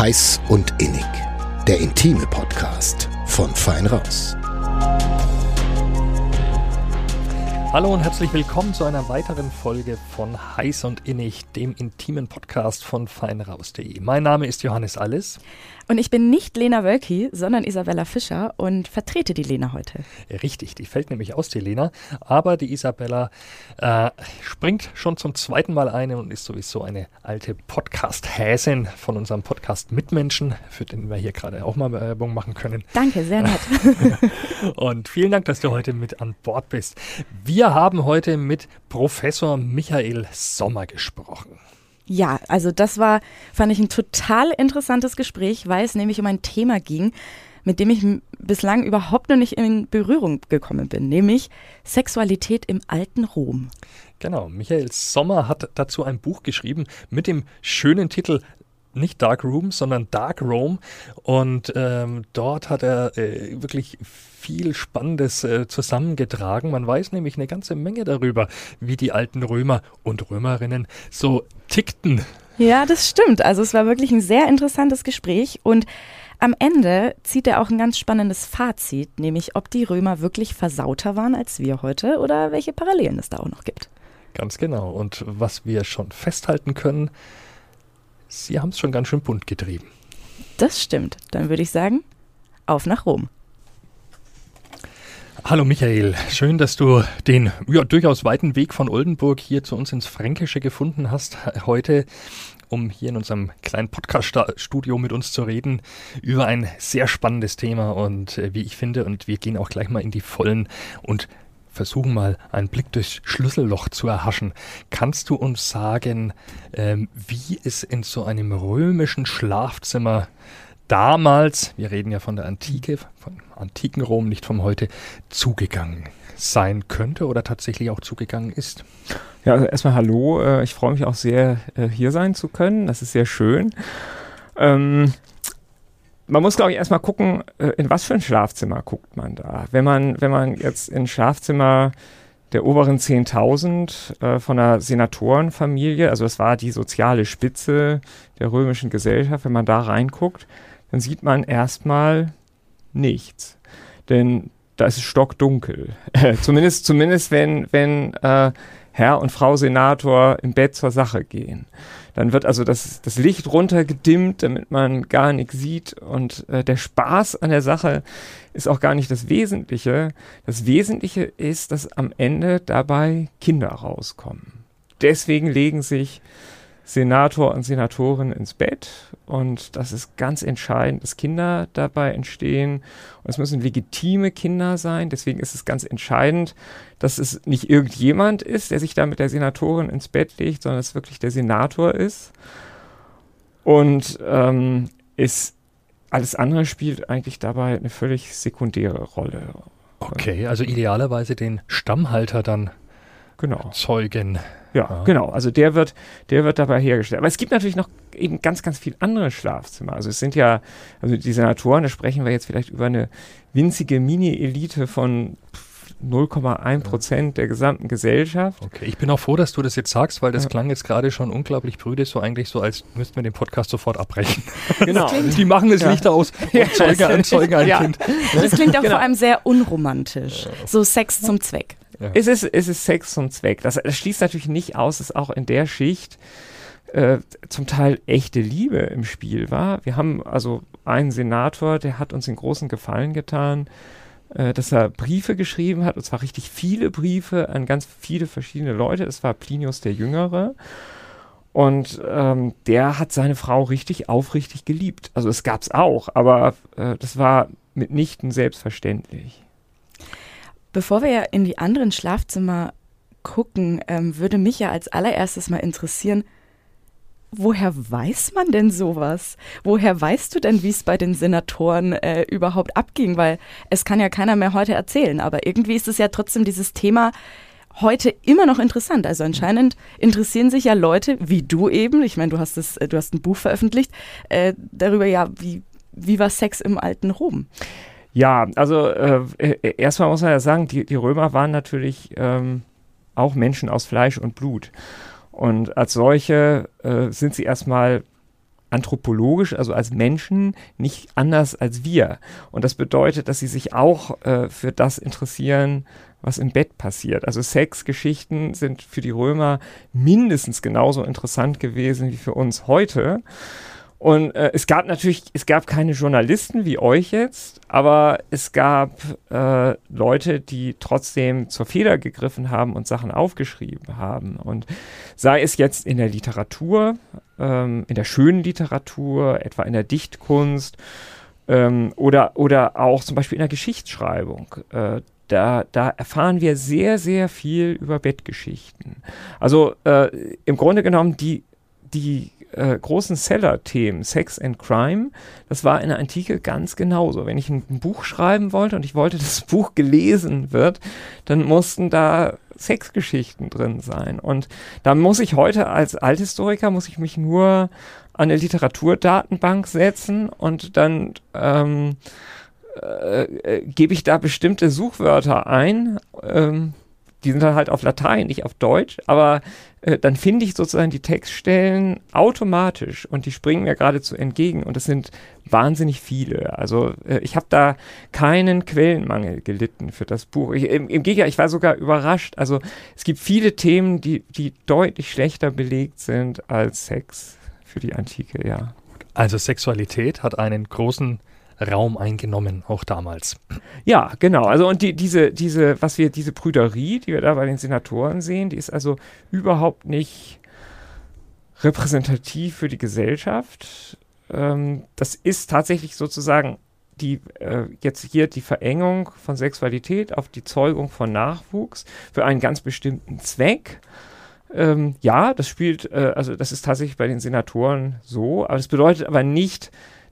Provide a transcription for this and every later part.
Heiß und Innig. Der intime Podcast von Fein Raus. Hallo und herzlich willkommen zu einer weiteren Folge von Heiß und Innig, dem intimen Podcast von feinraus.de. Mein Name ist Johannes Alles. Und ich bin nicht Lena Wölki, sondern Isabella Fischer und vertrete die Lena heute. Richtig, die fällt nämlich aus, die Lena. Aber die Isabella äh, springt schon zum zweiten Mal ein und ist sowieso eine alte Podcast-Häsin von unserem Podcast Mitmenschen, für den wir hier gerade auch mal Werbung machen können. Danke, sehr nett. und vielen Dank, dass du heute mit an Bord bist. Wir haben heute mit Professor Michael Sommer gesprochen. Ja, also das war, fand ich ein total interessantes Gespräch, weil es nämlich um ein Thema ging, mit dem ich bislang überhaupt noch nicht in Berührung gekommen bin, nämlich Sexualität im alten Rom. Genau, Michael Sommer hat dazu ein Buch geschrieben mit dem schönen Titel nicht Dark Room, sondern Dark Rome. Und ähm, dort hat er äh, wirklich viel Spannendes äh, zusammengetragen. Man weiß nämlich eine ganze Menge darüber, wie die alten Römer und Römerinnen so tickten. Ja, das stimmt. Also es war wirklich ein sehr interessantes Gespräch und am Ende zieht er auch ein ganz spannendes Fazit, nämlich ob die Römer wirklich versauter waren als wir heute oder welche Parallelen es da auch noch gibt. Ganz genau. Und was wir schon festhalten können, Sie haben es schon ganz schön bunt getrieben. Das stimmt. Dann würde ich sagen, auf nach Rom. Hallo Michael, schön, dass du den ja, durchaus weiten Weg von Oldenburg hier zu uns ins Fränkische gefunden hast heute, um hier in unserem kleinen Podcast-Studio mit uns zu reden über ein sehr spannendes Thema und äh, wie ich finde, und wir gehen auch gleich mal in die Vollen und versuchen mal einen Blick durchs Schlüsselloch zu erhaschen. Kannst du uns sagen, ähm, wie es in so einem römischen Schlafzimmer damals, wir reden ja von der Antike, von antiken Rom, nicht vom heute, zugegangen sein könnte oder tatsächlich auch zugegangen ist? Ja, also erstmal hallo. Äh, ich freue mich auch sehr, äh, hier sein zu können. Das ist sehr schön. Ähm, man muss, glaube ich, erstmal gucken, äh, in was für ein Schlafzimmer guckt man da. Wenn man, wenn man jetzt in Schlafzimmer der oberen 10.000 äh, von einer Senatorenfamilie, also das war die soziale Spitze der römischen Gesellschaft, wenn man da reinguckt, dann sieht man erstmal nichts. Denn da ist es stockdunkel. zumindest, zumindest wenn, wenn äh, Herr und Frau Senator im Bett zur Sache gehen. Dann wird also das, das Licht runtergedimmt, damit man gar nichts sieht. Und äh, der Spaß an der Sache ist auch gar nicht das Wesentliche. Das Wesentliche ist, dass am Ende dabei Kinder rauskommen. Deswegen legen sich Senator und Senatorin ins Bett und das ist ganz entscheidend, dass Kinder dabei entstehen und es müssen legitime Kinder sein. Deswegen ist es ganz entscheidend, dass es nicht irgendjemand ist, der sich da mit der Senatorin ins Bett legt, sondern es wirklich der Senator ist. Und ähm, ist alles andere spielt eigentlich dabei eine völlig sekundäre Rolle. Okay, also idealerweise den Stammhalter dann genau. zeugen. Ja, ja, genau. Also der wird, der wird dabei hergestellt. Aber es gibt natürlich noch eben ganz, ganz viele andere Schlafzimmer. Also es sind ja, also die Senatoren, da sprechen wir jetzt vielleicht über eine winzige Mini-Elite von 0,1 Prozent der gesamten Gesellschaft. Okay, ich bin auch froh, dass du das jetzt sagst, weil das ja. klang jetzt gerade schon unglaublich brüde, so eigentlich so, als müssten wir den Podcast sofort abbrechen. Genau. die machen das ja. Licht aus und ja, Zeuge an Zeuge ein Kind. Das klingt auch genau. vor allem sehr unromantisch. So Sex zum Zweck. Ja. Es, ist, es ist Sex zum Zweck. Das, das schließt natürlich nicht aus, dass auch in der Schicht äh, zum Teil echte Liebe im Spiel war. Wir haben also einen Senator, der hat uns den großen Gefallen getan, äh, dass er Briefe geschrieben hat, und zwar richtig viele Briefe an ganz viele verschiedene Leute. Das war Plinius der Jüngere. Und ähm, der hat seine Frau richtig aufrichtig geliebt. Also es gab es auch, aber äh, das war mitnichten selbstverständlich. Bevor wir ja in die anderen Schlafzimmer gucken, ähm, würde mich ja als allererstes mal interessieren, woher weiß man denn sowas? Woher weißt du denn, wie es bei den Senatoren äh, überhaupt abging? Weil es kann ja keiner mehr heute erzählen, aber irgendwie ist es ja trotzdem dieses Thema heute immer noch interessant. Also anscheinend interessieren sich ja Leute wie du eben, ich meine, du hast es, du hast ein Buch veröffentlicht, äh, darüber ja, wie, wie war Sex im alten Rom? Ja, also äh, äh, erstmal muss man ja sagen, die, die Römer waren natürlich ähm, auch Menschen aus Fleisch und Blut. Und als solche äh, sind sie erstmal anthropologisch, also als Menschen, nicht anders als wir. Und das bedeutet, dass sie sich auch äh, für das interessieren, was im Bett passiert. Also Sexgeschichten sind für die Römer mindestens genauso interessant gewesen wie für uns heute. Und äh, es gab natürlich, es gab keine Journalisten wie euch jetzt, aber es gab äh, Leute, die trotzdem zur Feder gegriffen haben und Sachen aufgeschrieben haben. Und sei es jetzt in der Literatur, ähm, in der schönen Literatur, etwa in der Dichtkunst ähm, oder, oder auch zum Beispiel in der Geschichtsschreibung. Äh, da, da erfahren wir sehr, sehr viel über Bettgeschichten. Also äh, im Grunde genommen die, die äh, großen Seller-Themen, Sex and Crime, das war in der Antike ganz genauso. Wenn ich ein, Buch schreiben wollte und ich wollte, dass das Buch gelesen wird, dann mussten da Sexgeschichten drin sein. Und da muss ich heute als Althistoriker, muss ich mich nur an eine Literaturdatenbank setzen und dann ähm, äh, äh, gebe ich da bestimmte Suchwörter ein. Ähm, die sind dann halt auf Latein, nicht auf Deutsch, aber äh, dann finde ich sozusagen die Textstellen automatisch und die springen mir geradezu entgegen und das sind wahnsinnig viele. Also äh, ich habe da keinen Quellenmangel gelitten für das Buch. Ich, im, Im Gegenteil, ich war sogar überrascht. Also es gibt viele Themen, die, die deutlich schlechter belegt sind als Sex für die Antike, ja. Also Sexualität hat einen großen Raum eingenommen, auch damals. Ja, genau. Also und die, diese, diese, was wir, diese Brüderie, die wir da bei den Senatoren sehen, die ist also überhaupt nicht repräsentativ für die Gesellschaft. Ähm, das ist tatsächlich sozusagen die äh, jetzt hier die Verengung von Sexualität auf die Zeugung von Nachwuchs für einen ganz bestimmten Zweck. Ähm, ja, das spielt, äh, also das ist tatsächlich bei den Senatoren so, aber das bedeutet aber nicht,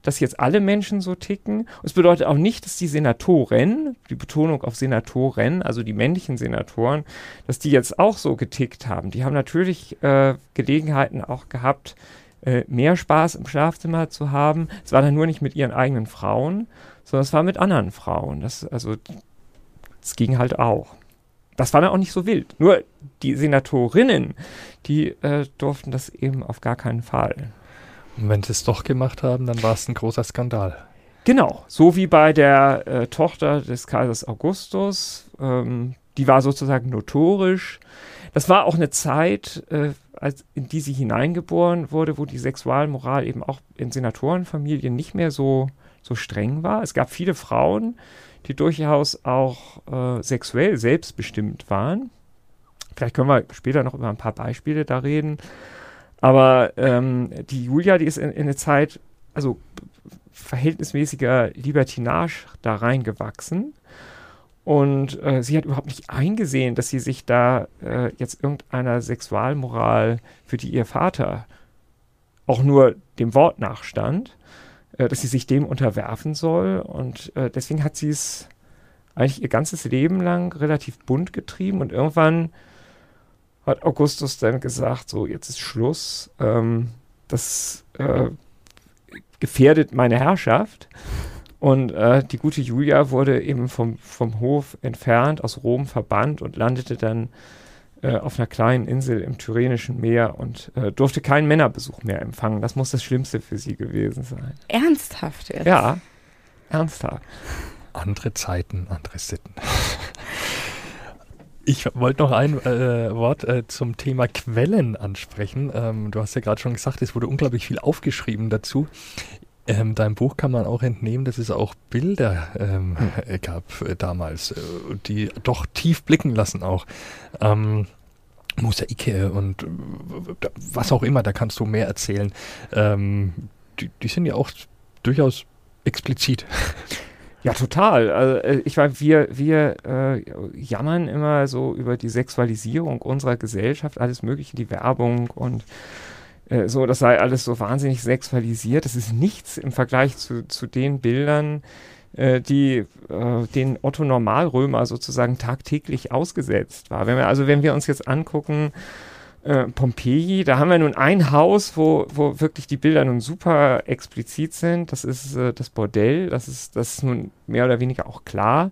dass jetzt alle Menschen so ticken. Und es bedeutet auch nicht, dass die Senatoren, die Betonung auf Senatoren, also die männlichen Senatoren, dass die jetzt auch so getickt haben. Die haben natürlich äh, Gelegenheiten auch gehabt, äh, mehr Spaß im Schlafzimmer zu haben. Es war dann nur nicht mit ihren eigenen Frauen, sondern es war mit anderen Frauen. Das, also, es ging halt auch. Das war dann auch nicht so wild. Nur die Senatorinnen, die äh, durften das eben auf gar keinen Fall. Und wenn sie es doch gemacht haben, dann war es ein großer Skandal. Genau, so wie bei der äh, Tochter des Kaisers Augustus. Ähm, die war sozusagen notorisch. Das war auch eine Zeit, äh, als, in die sie hineingeboren wurde, wo die Sexualmoral eben auch in Senatorenfamilien nicht mehr so, so streng war. Es gab viele Frauen, die durchaus auch äh, sexuell selbstbestimmt waren. Vielleicht können wir später noch über ein paar Beispiele da reden. Aber ähm, die Julia, die ist in, in eine Zeit, also verhältnismäßiger Libertinage da reingewachsen. Und äh, sie hat überhaupt nicht eingesehen, dass sie sich da äh, jetzt irgendeiner Sexualmoral, für die ihr Vater auch nur dem Wort nachstand, äh, dass sie sich dem unterwerfen soll. Und äh, deswegen hat sie es eigentlich ihr ganzes Leben lang relativ bunt getrieben und irgendwann hat Augustus dann gesagt, so jetzt ist Schluss, ähm, das äh, gefährdet meine Herrschaft. Und äh, die gute Julia wurde eben vom, vom Hof entfernt, aus Rom verbannt und landete dann äh, auf einer kleinen Insel im Tyrrhenischen Meer und äh, durfte keinen Männerbesuch mehr empfangen. Das muss das Schlimmste für sie gewesen sein. Ernsthaft jetzt? Ja, ernsthaft. Andere Zeiten, andere Sitten. Ich wollte noch ein äh, Wort äh, zum Thema Quellen ansprechen. Ähm, du hast ja gerade schon gesagt, es wurde unglaublich viel aufgeschrieben dazu. Ähm, deinem Buch kann man auch entnehmen, dass es auch Bilder ähm, hm. gab äh, damals, äh, die doch tief blicken lassen auch. Ähm, Mosaike und äh, was auch immer, da kannst du mehr erzählen. Ähm, die, die sind ja auch durchaus explizit. Ja, total. Also, äh, ich meine, wir, wir äh, jammern immer so über die Sexualisierung unserer Gesellschaft, alles Mögliche, die Werbung und äh, so, das sei alles so wahnsinnig sexualisiert. Das ist nichts im Vergleich zu, zu den Bildern, äh, die äh, den Otto Normalrömer sozusagen tagtäglich ausgesetzt war. Wenn wir, also wenn wir uns jetzt angucken, äh, Pompeji, da haben wir nun ein Haus, wo, wo wirklich die Bilder nun super explizit sind. Das ist äh, das Bordell, das ist, das ist nun mehr oder weniger auch klar.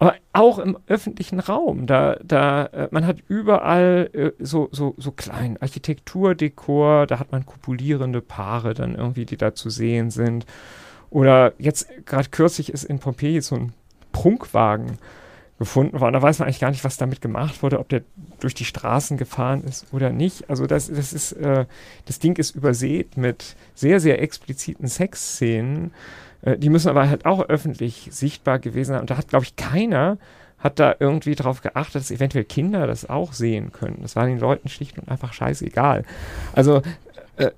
Aber auch im öffentlichen Raum, da, da, äh, man hat überall äh, so, so, so klein Architekturdekor, da hat man kopulierende Paare dann irgendwie, die da zu sehen sind. Oder jetzt gerade kürzlich ist in Pompeji so ein Prunkwagen gefunden worden. Da weiß man eigentlich gar nicht, was damit gemacht wurde, ob der durch die Straßen gefahren ist oder nicht. Also das, das ist, äh, das Ding ist übersät mit sehr, sehr expliziten Sexszenen. Äh, die müssen aber halt auch öffentlich sichtbar gewesen sein. Und da hat, glaube ich, keiner hat da irgendwie darauf geachtet, dass eventuell Kinder das auch sehen können. Das war den Leuten schlicht und einfach scheißegal. Also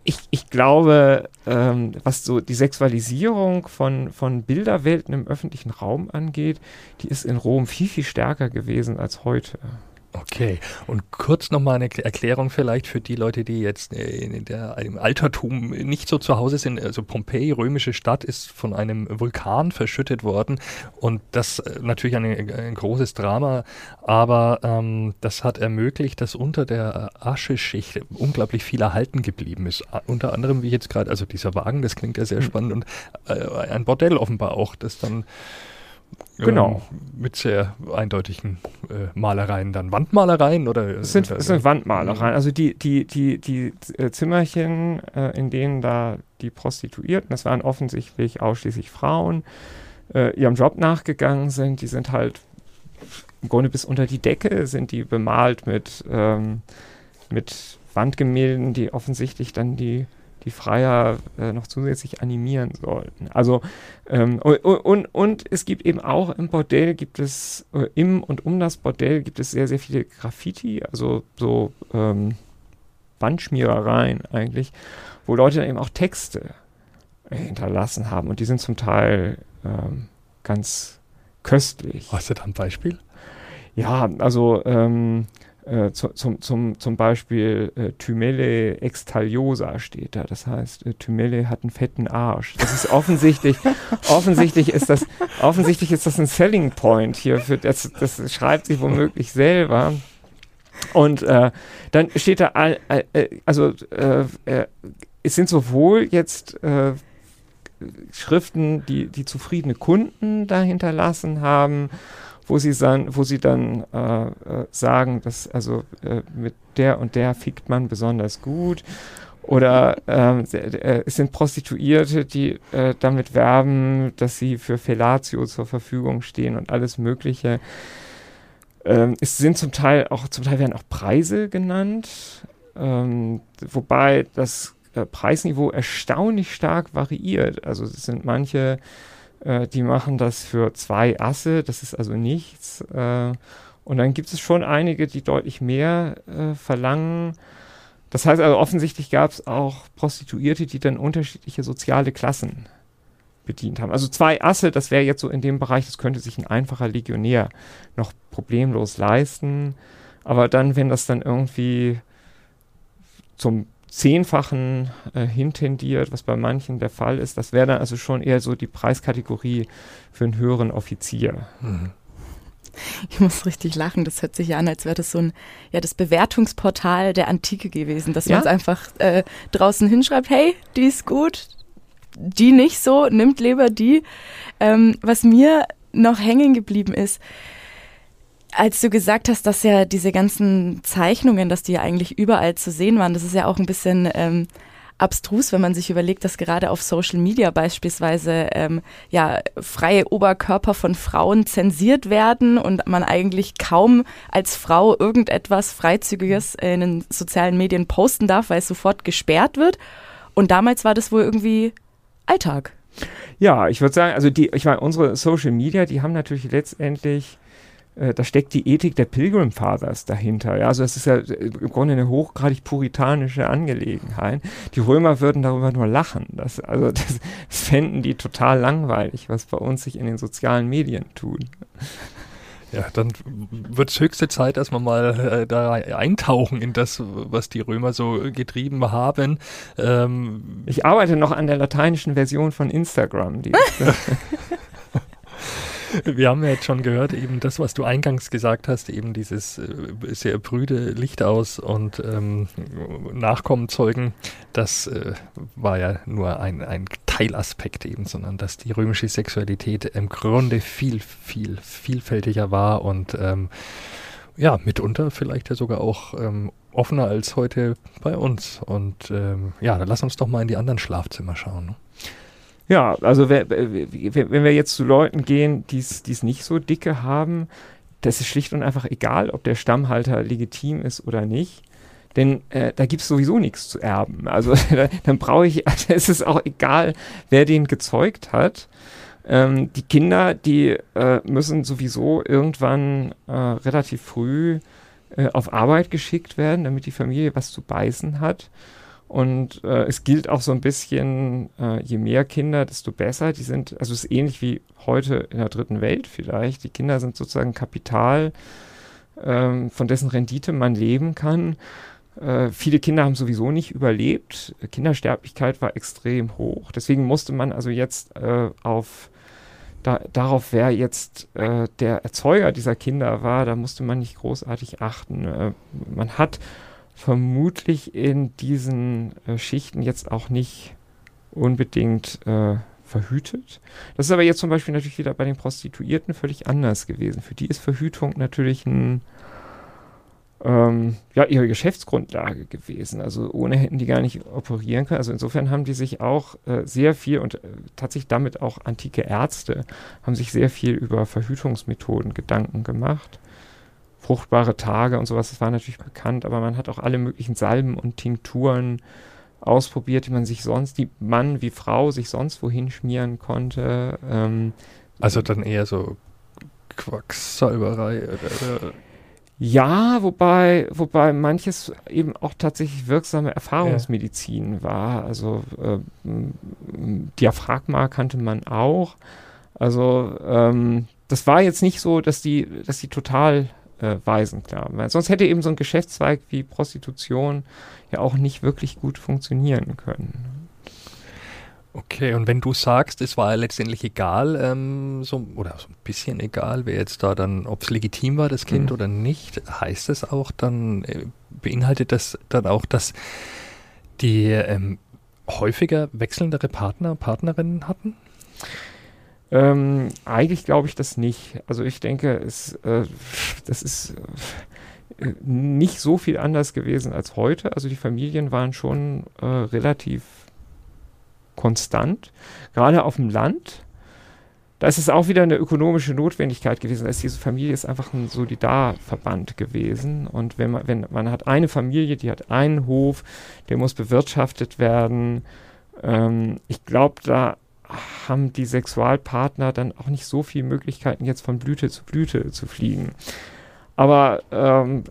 ich, ich glaube, ähm, was so die Sexualisierung von, von Bilderwelten im öffentlichen Raum angeht, die ist in Rom viel, viel stärker gewesen als heute. Okay, und kurz nochmal eine Erklärung vielleicht für die Leute, die jetzt äh, in der, im Altertum nicht so zu Hause sind. Also Pompeji, römische Stadt, ist von einem Vulkan verschüttet worden und das äh, natürlich ein, ein großes Drama, aber ähm, das hat ermöglicht, dass unter der Ascheschicht unglaublich viel erhalten geblieben ist. Unter anderem, wie jetzt gerade, also dieser Wagen, das klingt ja sehr hm. spannend und äh, ein Bordell offenbar auch, das dann Genau. Ähm, mit sehr eindeutigen äh, Malereien dann. Wandmalereien oder? Es sind, es sind Wandmalereien. Also die, die, die, die äh, Zimmerchen, äh, in denen da die Prostituierten, das waren offensichtlich ausschließlich Frauen, äh, ihrem Job nachgegangen sind, die sind halt im Grunde bis unter die Decke sind die bemalt mit, ähm, mit Wandgemälden, die offensichtlich dann die die Freier äh, noch zusätzlich animieren sollten. Also ähm, und, und, und, es gibt eben auch im Bordell gibt es äh, im und um das Bordell gibt es sehr sehr viele Graffiti, also so ähm, Wandschmierereien eigentlich, wo Leute dann eben auch Texte äh, hinterlassen haben und die sind zum Teil ähm, ganz köstlich. Hast du da ein Beispiel? Ja, also ähm, äh, zu, zum, zum, zum Beispiel äh, Thymele extaliosa steht da. Das heißt, äh, Thymele hat einen fetten Arsch. Das ist offensichtlich, offensichtlich ist das, offensichtlich ist das ein Selling Point hier für das, das schreibt sich womöglich selber. Und äh, dann steht da, äh, also äh, äh, es sind sowohl jetzt äh, Schriften, die, die zufriedene Kunden dahinter lassen haben, wo sie dann, wo sie dann äh, äh, sagen, dass also äh, mit der und der fickt man besonders gut. Oder ähm, äh, es sind Prostituierte, die äh, damit werben, dass sie für Fellatio zur Verfügung stehen und alles Mögliche. Ähm, es sind zum Teil auch, zum Teil werden auch Preise genannt, ähm, wobei das äh, Preisniveau erstaunlich stark variiert. Also es sind manche äh, die machen das für zwei Asse, das ist also nichts. Äh, und dann gibt es schon einige, die deutlich mehr äh, verlangen. Das heißt also, offensichtlich gab es auch Prostituierte, die dann unterschiedliche soziale Klassen bedient haben. Also zwei Asse, das wäre jetzt so in dem Bereich, das könnte sich ein einfacher Legionär noch problemlos leisten. Aber dann, wenn das dann irgendwie zum Zehnfachen äh, hintendiert, was bei manchen der Fall ist. Das wäre dann also schon eher so die Preiskategorie für einen höheren Offizier. Mhm. Ich muss richtig lachen. Das hört sich ja an, als wäre das so ein, ja, das Bewertungsportal der Antike gewesen, dass ja? man es einfach äh, draußen hinschreibt, hey, die ist gut, die nicht so, nimmt lieber die. Ähm, was mir noch hängen geblieben ist, als du gesagt hast, dass ja diese ganzen Zeichnungen, dass die ja eigentlich überall zu sehen waren, das ist ja auch ein bisschen ähm, abstrus, wenn man sich überlegt, dass gerade auf Social Media beispielsweise ähm, ja freie Oberkörper von Frauen zensiert werden und man eigentlich kaum als Frau irgendetwas Freizügiges in den sozialen Medien posten darf, weil es sofort gesperrt wird. Und damals war das wohl irgendwie Alltag. Ja, ich würde sagen, also die, ich meine, unsere Social Media, die haben natürlich letztendlich äh, da steckt die Ethik der Pilgrim Fathers dahinter. Ja? Also es ist ja äh, im Grunde eine hochgradig puritanische Angelegenheit. Die Römer würden darüber nur lachen. Das, also das, das fänden die total langweilig, was bei uns sich in den sozialen Medien tut. Ja, dann wird es höchste Zeit, dass wir mal äh, da eintauchen in das, was die Römer so getrieben haben. Ähm ich arbeite noch an der lateinischen Version von Instagram. Die Wir haben ja jetzt schon gehört, eben das, was du eingangs gesagt hast, eben dieses äh, sehr brüde Licht aus und ähm, Nachkommen zeugen, das äh, war ja nur ein, ein Teilaspekt eben, sondern dass die römische Sexualität im Grunde viel, viel, vielfältiger war und ähm, ja, mitunter vielleicht ja sogar auch ähm, offener als heute bei uns. Und ähm, ja, dann lass uns doch mal in die anderen Schlafzimmer schauen. Ne? Ja, also wenn wir jetzt zu Leuten gehen, die es nicht so dicke haben, das ist schlicht und einfach egal, ob der Stammhalter legitim ist oder nicht. Denn äh, da gibt es sowieso nichts zu erben. Also dann brauche ich, also es ist auch egal, wer den gezeugt hat. Ähm, die Kinder, die äh, müssen sowieso irgendwann äh, relativ früh äh, auf Arbeit geschickt werden, damit die Familie was zu beißen hat. Und äh, es gilt auch so ein bisschen, äh, je mehr Kinder, desto besser. Die sind, also es ist ähnlich wie heute in der dritten Welt vielleicht. Die Kinder sind sozusagen Kapital, ähm, von dessen Rendite man leben kann. Äh, viele Kinder haben sowieso nicht überlebt. Kindersterblichkeit war extrem hoch. Deswegen musste man also jetzt äh, auf da, darauf, wer jetzt äh, der Erzeuger dieser Kinder war, da musste man nicht großartig achten. Äh, man hat vermutlich in diesen äh, Schichten jetzt auch nicht unbedingt äh, verhütet. Das ist aber jetzt zum Beispiel natürlich wieder bei den Prostituierten völlig anders gewesen. Für die ist Verhütung natürlich ein ähm, ja, ihre Geschäftsgrundlage gewesen. Also ohne hätten die gar nicht operieren können. Also insofern haben die sich auch äh, sehr viel und äh, tatsächlich damit auch antike Ärzte haben sich sehr viel über Verhütungsmethoden Gedanken gemacht. Fruchtbare Tage und sowas, das war natürlich bekannt, aber man hat auch alle möglichen Salben und Tinkturen ausprobiert, die man sich sonst, die Mann wie Frau sich sonst wohin schmieren konnte. Ähm, also dann eher so Quacksalberei. Oder, ja, wobei, wobei manches eben auch tatsächlich wirksame Erfahrungsmedizin ja. war. Also äh, Diaphragma kannte man auch. Also ähm, das war jetzt nicht so, dass die, dass die total äh, weisen, klar. Weil sonst hätte eben so ein Geschäftszweig wie Prostitution ja auch nicht wirklich gut funktionieren können. Okay, und wenn du sagst, es war letztendlich egal, ähm, so, oder so ein bisschen egal, wer jetzt da dann, ob es legitim war, das Kind mhm. oder nicht, heißt es auch dann, äh, beinhaltet das dann auch, dass die ähm, häufiger wechselndere Partner, Partnerinnen hatten? Ähm, eigentlich glaube ich das nicht. Also ich denke, es, äh, das ist äh, nicht so viel anders gewesen als heute. Also die Familien waren schon äh, relativ konstant. Gerade auf dem Land, da ist es auch wieder eine ökonomische Notwendigkeit gewesen. Da diese Familie ist einfach ein Solidarverband gewesen. Und wenn man, wenn man hat eine Familie, die hat einen Hof, der muss bewirtschaftet werden. Ähm, ich glaube, da haben die Sexualpartner dann auch nicht so viele Möglichkeiten, jetzt von Blüte zu Blüte zu fliegen. Aber ähm,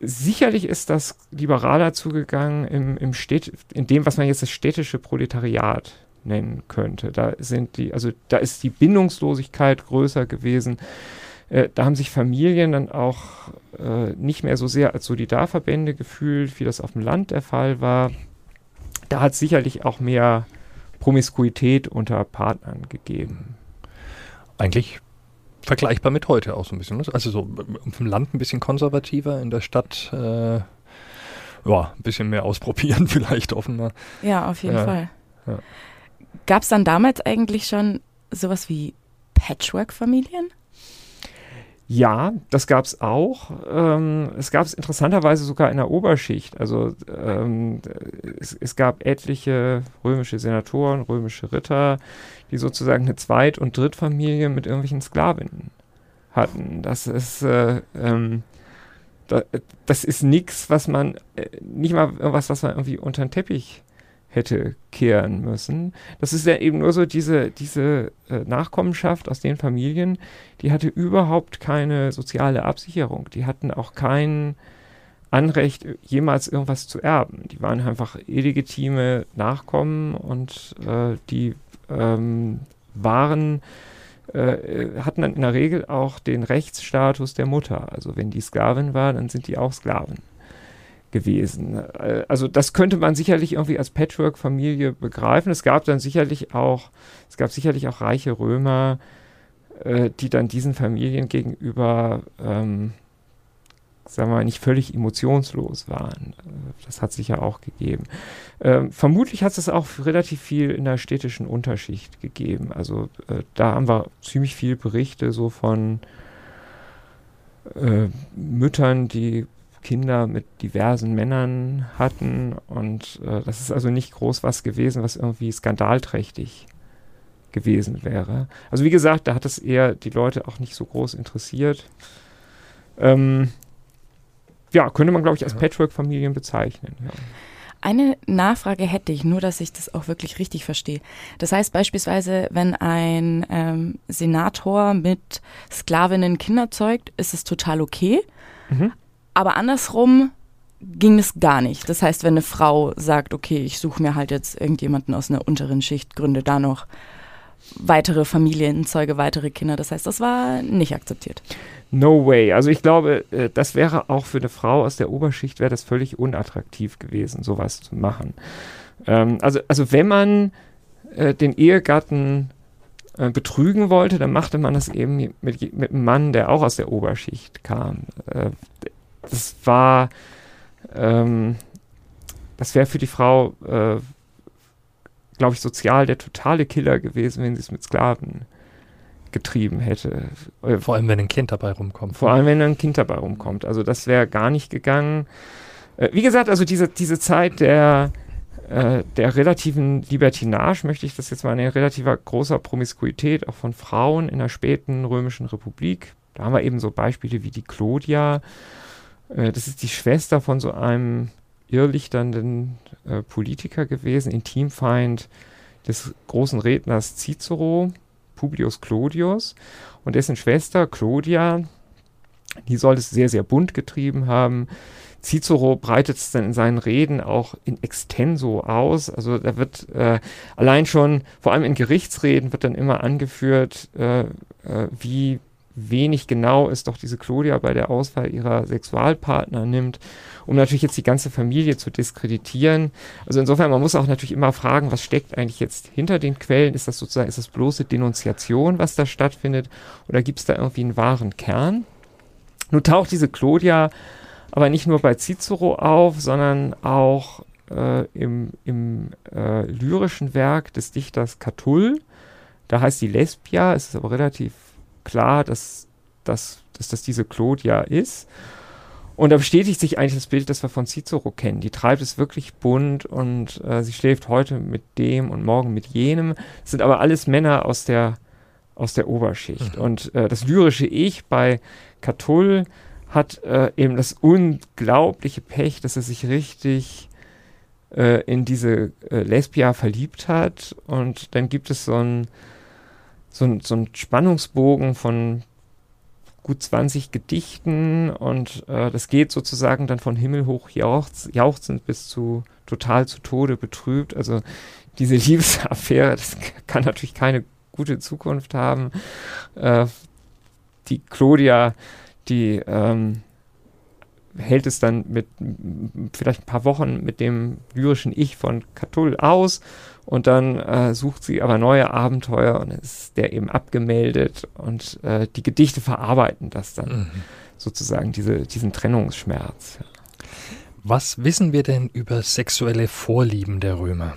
Sicherlich ist das liberaler zugegangen im, im Städt, in dem, was man jetzt das städtische Proletariat nennen könnte. Da sind die, also da ist die Bindungslosigkeit größer gewesen. Äh, da haben sich Familien dann auch äh, nicht mehr so sehr als Solidarverbände gefühlt, wie das auf dem Land der Fall war. Da hat sicherlich auch mehr Promiskuität unter Partnern gegeben. Eigentlich vergleichbar mit heute auch so ein bisschen. Ne? Also so auf dem Land ein bisschen konservativer, in der Stadt äh, ja, ein bisschen mehr ausprobieren, vielleicht offener. Ja, auf jeden ja. Fall. Ja. Gab es dann damals eigentlich schon sowas wie Patchwork-Familien? Ja, das gab es auch. Ähm, es gab es interessanterweise sogar in der Oberschicht. Also ähm, es, es, gab etliche römische Senatoren, römische Ritter, die sozusagen eine Zweit- und Drittfamilie mit irgendwelchen Sklavinnen hatten. Das ist äh, ähm, da, das ist nichts, was man äh, nicht mal irgendwas, was man irgendwie unter den Teppich hätte kehren müssen. Das ist ja eben nur so diese, diese äh, Nachkommenschaft aus den Familien, die hatte überhaupt keine soziale Absicherung. Die hatten auch kein Anrecht, jemals irgendwas zu erben. Die waren einfach illegitime Nachkommen und äh, die ähm, waren äh, hatten dann in der Regel auch den Rechtsstatus der Mutter. Also wenn die Sklavin war, dann sind die auch Sklaven gewesen. Äh, also das könnte man sicherlich irgendwie als Patchwork-Familie begreifen. Es gab dann sicherlich auch, es gab sicherlich auch reiche Römer, äh, die dann diesen Familien gegenüber ähm, sagen wir mal, nicht völlig emotionslos waren. Äh, das hat sich ja auch gegeben. Ähm, vermutlich hat es auch relativ viel in der städtischen Unterschicht gegeben. Also äh, da haben wir ziemlich viele Berichte so von äh, Müttern, die Kinder mit diversen Männern hatten. Und äh, das ist also nicht groß was gewesen, was irgendwie skandalträchtig gewesen wäre. Also wie gesagt, da hat es eher die Leute auch nicht so groß interessiert. Ähm, ja, könnte man, glaube ich, als Patchwork-Familien bezeichnen. Ja. Eine Nachfrage hätte ich, nur dass ich das auch wirklich richtig verstehe. Das heißt beispielsweise, wenn ein ähm, Senator mit Sklavinnen Kinder zeugt, ist es total okay. Mhm. Aber andersrum ging es gar nicht. Das heißt, wenn eine Frau sagt, okay, ich suche mir halt jetzt irgendjemanden aus einer unteren Schicht, gründe da noch weitere Familien, zeuge weitere Kinder. Das heißt, das war nicht akzeptiert. No way. Also ich glaube, äh, das wäre auch für eine Frau aus der Oberschicht wäre das völlig unattraktiv gewesen, sowas zu machen. Ähm, also, also wenn man äh, den Ehegatten äh, betrügen wollte, dann machte man das eben mit, mit einem Mann, der auch aus der Oberschicht kam. Äh, das war, ähm, das wäre für die Frau, äh, glaube ich, sozial der totale Killer gewesen, wenn sie es mit Sklaven getrieben hätte. Äh, Vor allem, wenn ein Kind dabei rumkommt. Vor allem, wenn ein Kind dabei rumkommt. Also das wäre gar nicht gegangen. Äh, wie gesagt, also diese, diese Zeit der, äh, der relativen Libertinage, möchte ich das jetzt mal, eine relativer großer Promiskuität auch von Frauen in der späten römischen Republik. Da haben wir eben so Beispiele wie die Clodia. Äh, das ist die Schwester von so einem irrlichternden äh, Politiker gewesen, Intimfeind des großen Redners Cicero Publius Clodius und dessen Schwester Clodia, die soll es sehr, sehr bunt getrieben haben. Cicero breitet es dann in seinen Reden auch in extenso aus. Also da wird äh, allein schon, vor allem in Gerichtsreden, wird dann immer angeführt, äh, äh, wie wenig genau es doch diese Claudia bei der Auswahl ihrer Sexualpartner nimmt, um natürlich jetzt die ganze Familie zu diskreditieren. Also insofern, man muss auch natürlich immer fragen, was steckt eigentlich jetzt hinter den Quellen? Ist das sozusagen, ist das bloße Denunziation, was da stattfindet? Oder gibt es da irgendwie einen wahren Kern? Nun taucht diese Claudia aber nicht nur bei Cicero auf, sondern auch äh, im, im äh, lyrischen Werk des Dichters Catull. Da heißt die Lesbia, es ist aber relativ klar, dass, dass, dass das diese Claudia ist. Und da bestätigt sich eigentlich das Bild, das wir von Cicero kennen. Die treibt es wirklich bunt und äh, sie schläft heute mit dem und morgen mit jenem. Das sind aber alles Männer aus der, aus der Oberschicht. Mhm. Und äh, das lyrische Ich bei Catull hat äh, eben das unglaubliche Pech, dass er sich richtig äh, in diese äh, Lesbia verliebt hat. Und dann gibt es so ein so ein, so ein Spannungsbogen von gut 20 Gedichten und äh, das geht sozusagen dann von Himmel hoch jauchz, jauchzend bis zu total zu Tode betrübt. Also diese Liebesaffäre, das kann natürlich keine gute Zukunft haben. Äh, die Claudia, die ähm, hält es dann mit vielleicht ein paar Wochen mit dem lyrischen Ich von Catull aus und dann äh, sucht sie aber neue Abenteuer und ist der eben abgemeldet und äh, die Gedichte verarbeiten das dann mhm. sozusagen, diese, diesen Trennungsschmerz. Was wissen wir denn über sexuelle Vorlieben der Römer?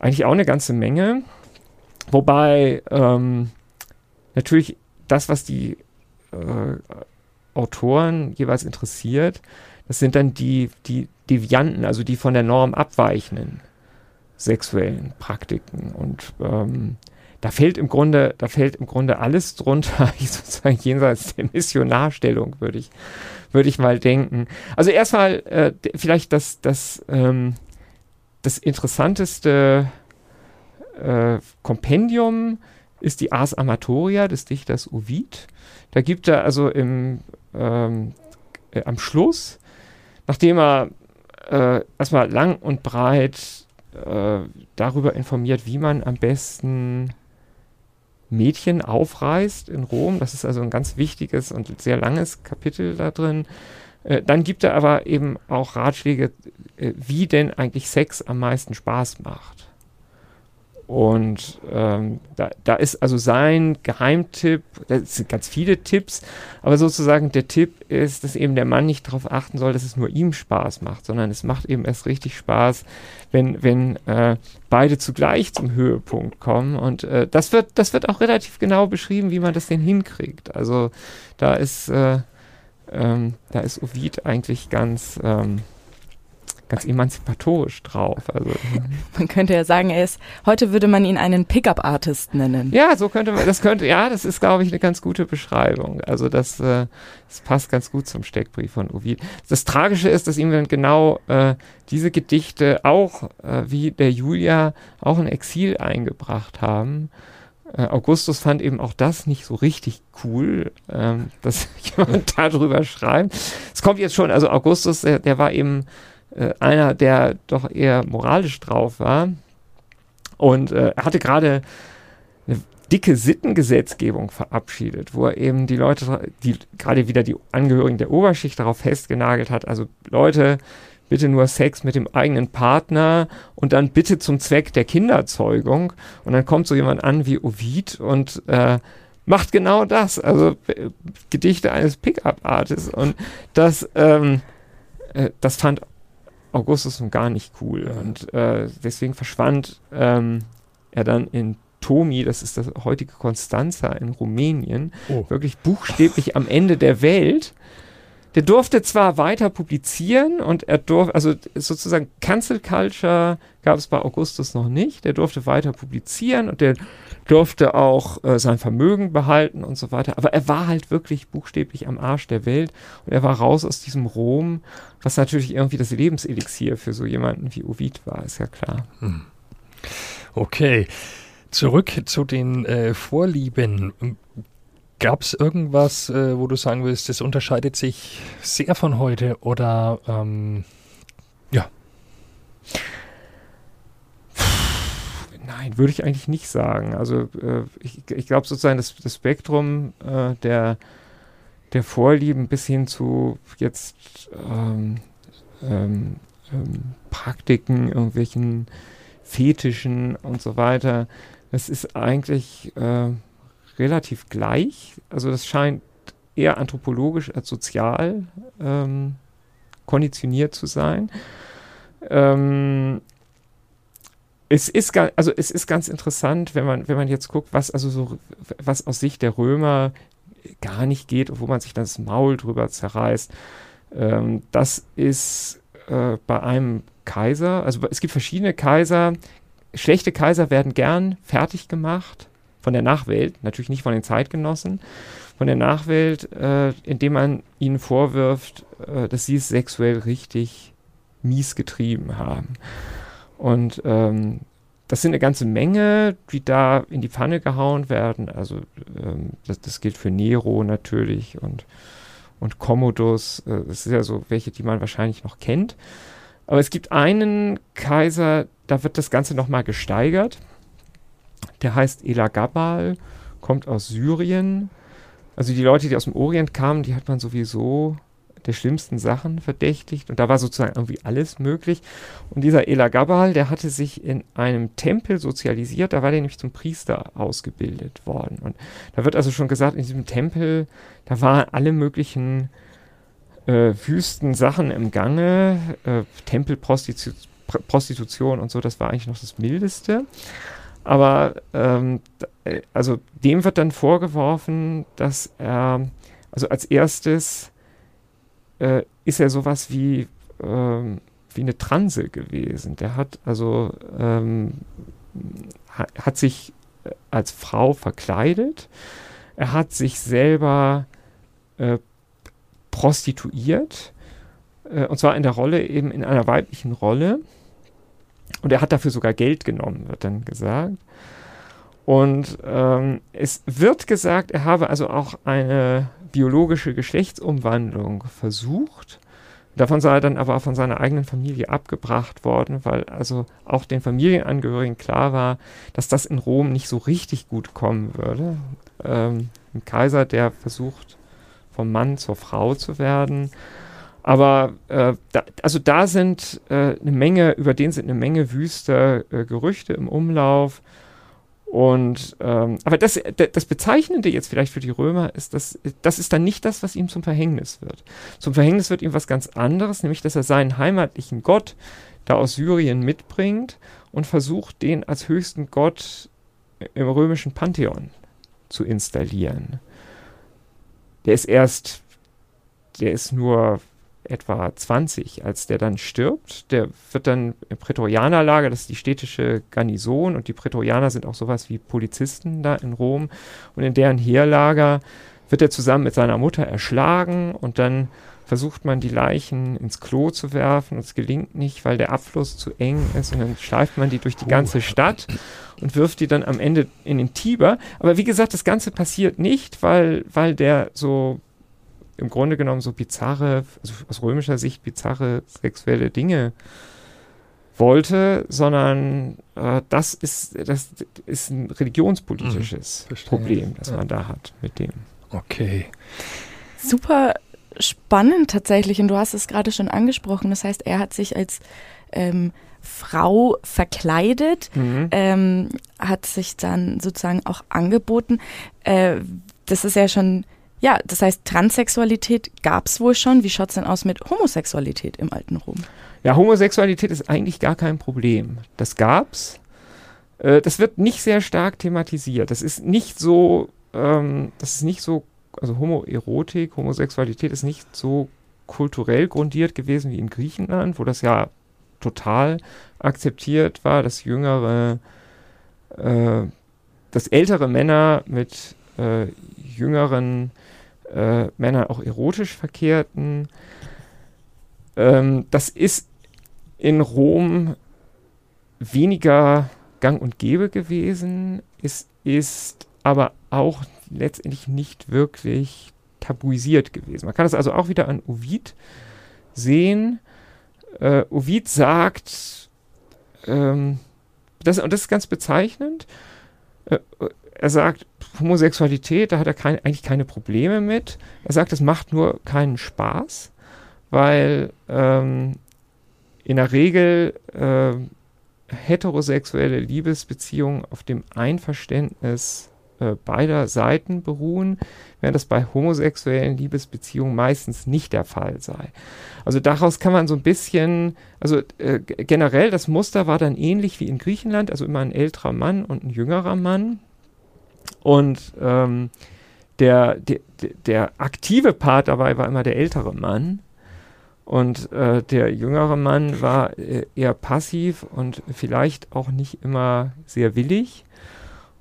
Eigentlich auch eine ganze Menge, wobei ähm, natürlich das, was die äh, Autoren jeweils interessiert, das sind dann die, die Devianten, also die von der Norm abweichenden sexuellen Praktiken. Und ähm, da fällt im Grunde, da fällt im Grunde alles drunter, sozusagen jenseits der Missionarstellung, würde ich, würde ich mal denken. Also erstmal äh, vielleicht das, das, ähm, das interessanteste äh, Kompendium ist die Ars Amatoria des Dichters Ovid. Da gibt er also im, ähm, äh, am Schluss, nachdem er äh, erstmal lang und breit äh, darüber informiert, wie man am besten Mädchen aufreißt in Rom. Das ist also ein ganz wichtiges und sehr langes Kapitel da drin. Äh, dann gibt er aber eben auch Ratschläge, äh, wie denn eigentlich Sex am meisten Spaß macht. Und ähm, da, da ist also sein Geheimtipp, das sind ganz viele Tipps, aber sozusagen der Tipp ist, dass eben der Mann nicht darauf achten soll, dass es nur ihm Spaß macht, sondern es macht eben erst richtig Spaß, wenn, wenn äh, beide zugleich zum Höhepunkt kommen. Und äh, das, wird, das wird auch relativ genau beschrieben, wie man das denn hinkriegt. Also da ist, äh, ähm, da ist Ovid eigentlich ganz. Ähm, ganz emanzipatorisch drauf. Also, man könnte ja sagen, er ist, heute würde man ihn einen Pickup-Artist nennen. Ja, so könnte man, das könnte, ja, das ist, glaube ich, eine ganz gute Beschreibung. Also das, äh, das passt ganz gut zum Steckbrief von Ovid. Das Tragische ist, dass ihm dann genau äh, diese Gedichte auch, äh, wie der Julia, auch ein Exil eingebracht haben. Äh, Augustus fand eben auch das nicht so richtig cool, ähm, dass jemand darüber schreibt. Es kommt jetzt schon, also Augustus, der, der war eben äh, einer, der doch eher moralisch drauf war. Und äh, er hatte gerade eine dicke Sittengesetzgebung verabschiedet, wo er eben die Leute, die gerade wieder die Angehörigen der Oberschicht darauf festgenagelt hat, also Leute, bitte nur Sex mit dem eigenen Partner und dann bitte zum Zweck der Kinderzeugung. Und dann kommt so jemand an wie Ovid und äh, macht genau das, also äh, Gedichte eines Pickup-Artists. Und das, ähm, äh, das fand Augustus nun gar nicht cool. Und äh, deswegen verschwand ähm, er dann in Tomi, das ist das heutige Konstanza in Rumänien, oh. wirklich buchstäblich am Ende der Welt. Der durfte zwar weiter publizieren und er durfte, also sozusagen Cancel Culture gab es bei Augustus noch nicht. Der durfte weiter publizieren und der durfte auch äh, sein Vermögen behalten und so weiter. Aber er war halt wirklich buchstäblich am Arsch der Welt und er war raus aus diesem Rom, was natürlich irgendwie das Lebenselixier für so jemanden wie Ovid war, ist ja klar. Hm. Okay. Zurück zu den äh, Vorlieben. Gab es irgendwas, äh, wo du sagen willst, das unterscheidet sich sehr von heute oder ähm, ja? Nein, würde ich eigentlich nicht sagen. Also äh, ich, ich glaube sozusagen, das, das Spektrum äh, der, der Vorlieben bis hin zu jetzt ähm, ähm, ähm, Praktiken, irgendwelchen Fetischen und so weiter, das ist eigentlich äh, relativ gleich. Also das scheint eher anthropologisch als sozial ähm, konditioniert zu sein. Ähm, es ist also es ist ganz interessant, wenn man, wenn man jetzt guckt, was also so, was aus Sicht der Römer gar nicht geht, wo man sich das Maul drüber zerreißt. Ähm, das ist äh, bei einem Kaiser, also es gibt verschiedene Kaiser. Schlechte Kaiser werden gern fertig gemacht von der Nachwelt, natürlich nicht von den Zeitgenossen, von der Nachwelt, äh, indem man ihnen vorwirft, äh, dass sie es sexuell richtig mies getrieben haben. Und ähm, das sind eine ganze Menge, die da in die Pfanne gehauen werden. Also ähm, das, das, gilt für Nero natürlich und, und Commodus. Äh, das ist ja so welche, die man wahrscheinlich noch kennt. Aber es gibt einen Kaiser, da wird das Ganze nochmal gesteigert. Der heißt Elagabal, kommt aus Syrien. Also die Leute, die aus dem Orient kamen, die hat man sowieso der schlimmsten Sachen verdächtigt. Und da war sozusagen irgendwie alles möglich. Und dieser Elagabal, der hatte sich in einem Tempel sozialisiert. Da war der nämlich zum Priester ausgebildet worden. Und da wird also schon gesagt, in diesem Tempel, da waren alle möglichen äh, wüsten Sachen im Gange. Äh, Tempelprostitution und so, das war eigentlich noch das Mildeste. Aber ähm, äh, also dem wird dann vorgeworfen, dass er also als erstes äh, ist er sowas wie, ähm, wie eine Transe gewesen. Der hat also ähm, ha, hat sich äh, als Frau verkleidet. Er hat sich selber äh, prostituiert. Äh, und zwar in der Rolle, eben in einer weiblichen Rolle. Und er hat dafür sogar Geld genommen, wird dann gesagt. Und ähm, es wird gesagt, er habe also auch eine biologische Geschlechtsumwandlung versucht. Davon sei er dann aber von seiner eigenen Familie abgebracht worden, weil also auch den Familienangehörigen klar war, dass das in Rom nicht so richtig gut kommen würde. Ähm, ein Kaiser, der versucht, vom Mann zur Frau zu werden. Aber äh, da, also da sind äh, eine Menge, über den sind eine Menge wüster äh, Gerüchte im Umlauf. Und ähm, aber das, das Bezeichnende jetzt vielleicht für die Römer ist, dass das ist dann nicht das, was ihm zum Verhängnis wird. Zum Verhängnis wird ihm was ganz anderes, nämlich dass er seinen heimatlichen Gott da aus Syrien mitbringt und versucht, den als höchsten Gott im römischen Pantheon zu installieren. Der ist erst, der ist nur etwa 20, als der dann stirbt. Der wird dann im Prätorianerlager, das ist die städtische Garnison und die Prätorianer sind auch sowas wie Polizisten da in Rom und in deren Heerlager wird er zusammen mit seiner Mutter erschlagen und dann versucht man die Leichen ins Klo zu werfen und es gelingt nicht, weil der Abfluss zu eng ist und dann schleift man die durch die ganze Stadt und wirft die dann am Ende in den Tiber. Aber wie gesagt, das Ganze passiert nicht, weil, weil der so im Grunde genommen so bizarre, also aus römischer Sicht bizarre sexuelle Dinge wollte, sondern äh, das, ist, das ist ein religionspolitisches mhm, Problem, das ja. man da hat mit dem. Okay. Super spannend tatsächlich, und du hast es gerade schon angesprochen. Das heißt, er hat sich als ähm, Frau verkleidet, mhm. ähm, hat sich dann sozusagen auch angeboten. Äh, das ist ja schon ja, das heißt, Transsexualität gab es wohl schon. Wie schaut es denn aus mit Homosexualität im alten Rom? Ja, Homosexualität ist eigentlich gar kein Problem. Das gab's. Äh, das wird nicht sehr stark thematisiert. Das ist nicht so, ähm, das ist nicht so, also Homoerotik, Homosexualität ist nicht so kulturell grundiert gewesen wie in Griechenland, wo das ja total akzeptiert war, dass jüngere, äh, dass ältere Männer mit äh, jüngeren äh, Männer auch erotisch verkehrten. Ähm, das ist in Rom weniger gang und gäbe gewesen. Es ist aber auch letztendlich nicht wirklich tabuisiert gewesen. Man kann das also auch wieder an Ovid sehen. Äh, Ovid sagt, ähm, das, und das ist ganz bezeichnend, äh, er sagt, Homosexualität, da hat er kein, eigentlich keine Probleme mit. Er sagt, es macht nur keinen Spaß, weil ähm, in der Regel äh, heterosexuelle Liebesbeziehungen auf dem Einverständnis äh, beider Seiten beruhen, während das bei homosexuellen Liebesbeziehungen meistens nicht der Fall sei. Also daraus kann man so ein bisschen, also äh, generell das Muster war dann ähnlich wie in Griechenland, also immer ein älterer Mann und ein jüngerer Mann, und ähm, der, der, der aktive Part dabei war immer der ältere Mann. Und äh, der jüngere Mann war äh, eher passiv und vielleicht auch nicht immer sehr willig.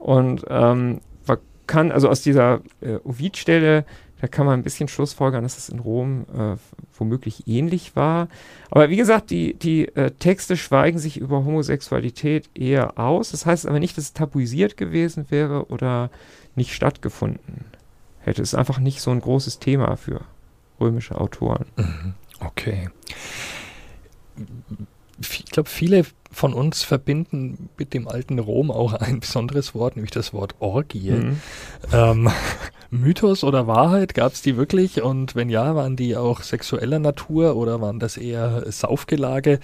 Und ähm, man kann also aus dieser äh, Ovid-Stelle da kann man ein bisschen schlussfolgern, dass es in Rom äh, womöglich ähnlich war. Aber wie gesagt, die, die äh, Texte schweigen sich über Homosexualität eher aus. Das heißt aber nicht, dass es tabuisiert gewesen wäre oder nicht stattgefunden hätte. Es ist einfach nicht so ein großes Thema für römische Autoren. Mhm. Okay. Ich glaube, viele von uns verbinden mit dem alten Rom auch ein besonderes Wort, nämlich das Wort Orgie. Mhm. Ähm, Mythos oder Wahrheit, gab es die wirklich? Und wenn ja, waren die auch sexueller Natur oder waren das eher Saufgelage?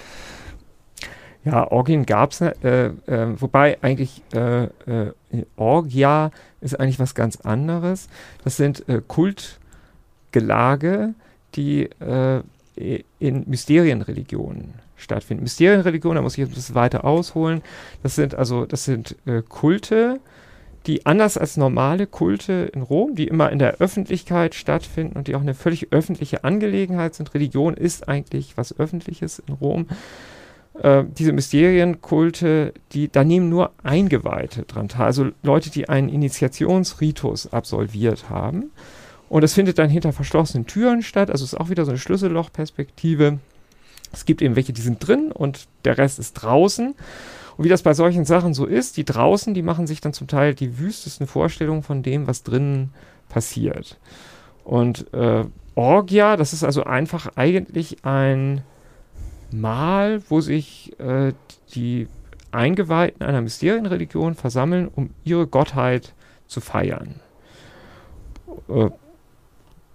Ja, Orgien gab es, äh, äh, wobei eigentlich äh, äh, Orgia ist eigentlich was ganz anderes. Das sind äh, Kultgelage, die äh, in Mysterienreligionen stattfinden. Mysterienreligionen, da muss ich jetzt ein bisschen weiter ausholen. Das sind also, das sind Kulte, die anders als normale Kulte in Rom, die immer in der Öffentlichkeit stattfinden und die auch eine völlig öffentliche Angelegenheit sind. Religion ist eigentlich was Öffentliches in Rom. Äh, diese Mysterienkulte, die, da nehmen nur Eingeweihte dran teil, also Leute, die einen Initiationsritus absolviert haben. Und das findet dann hinter verschlossenen Türen statt, also ist auch wieder so eine Schlüssellochperspektive. Es gibt eben welche, die sind drin und der Rest ist draußen. Und wie das bei solchen Sachen so ist, die draußen, die machen sich dann zum Teil die wüstesten Vorstellungen von dem, was drinnen passiert. Und äh, Orgia, das ist also einfach eigentlich ein Mal, wo sich äh, die Eingeweihten einer Mysterienreligion versammeln, um ihre Gottheit zu feiern. Äh,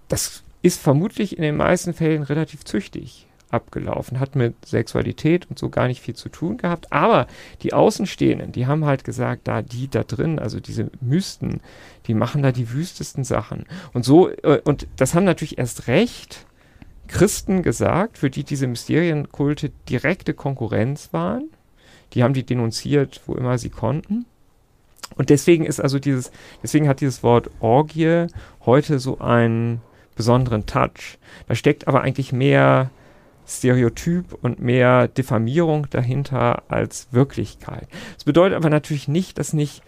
das ist vermutlich in den meisten Fällen relativ züchtig abgelaufen, hat mit Sexualität und so gar nicht viel zu tun gehabt. Aber die Außenstehenden, die haben halt gesagt, da die da drin, also diese Mysten, die machen da die wüstesten Sachen. Und so, äh, und das haben natürlich erst recht Christen gesagt, für die diese Mysterienkulte direkte Konkurrenz waren. Die haben die denunziert, wo immer sie konnten. Und deswegen ist also dieses, deswegen hat dieses Wort Orgie heute so einen besonderen Touch. Da steckt aber eigentlich mehr Stereotyp und mehr Diffamierung dahinter als Wirklichkeit. Das bedeutet aber natürlich nicht, dass nicht